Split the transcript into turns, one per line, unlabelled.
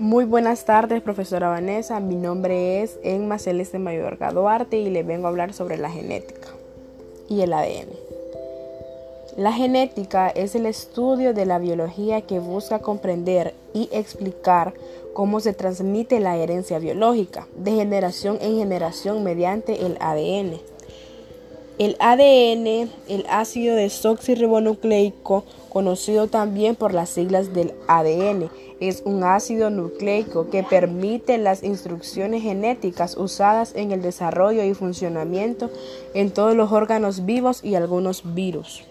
Muy buenas tardes, profesora Vanessa. Mi nombre es Emma Celeste Mayorga Duarte y le vengo a hablar sobre la genética y el ADN. La genética es el estudio de la biología que busca comprender y explicar cómo se transmite la herencia biológica de generación en generación mediante el ADN. El ADN, el ácido desoxirribonucleico, conocido también por las siglas del ADN, es un ácido nucleico que permite las instrucciones genéticas usadas en el desarrollo y funcionamiento en todos los órganos vivos y algunos virus.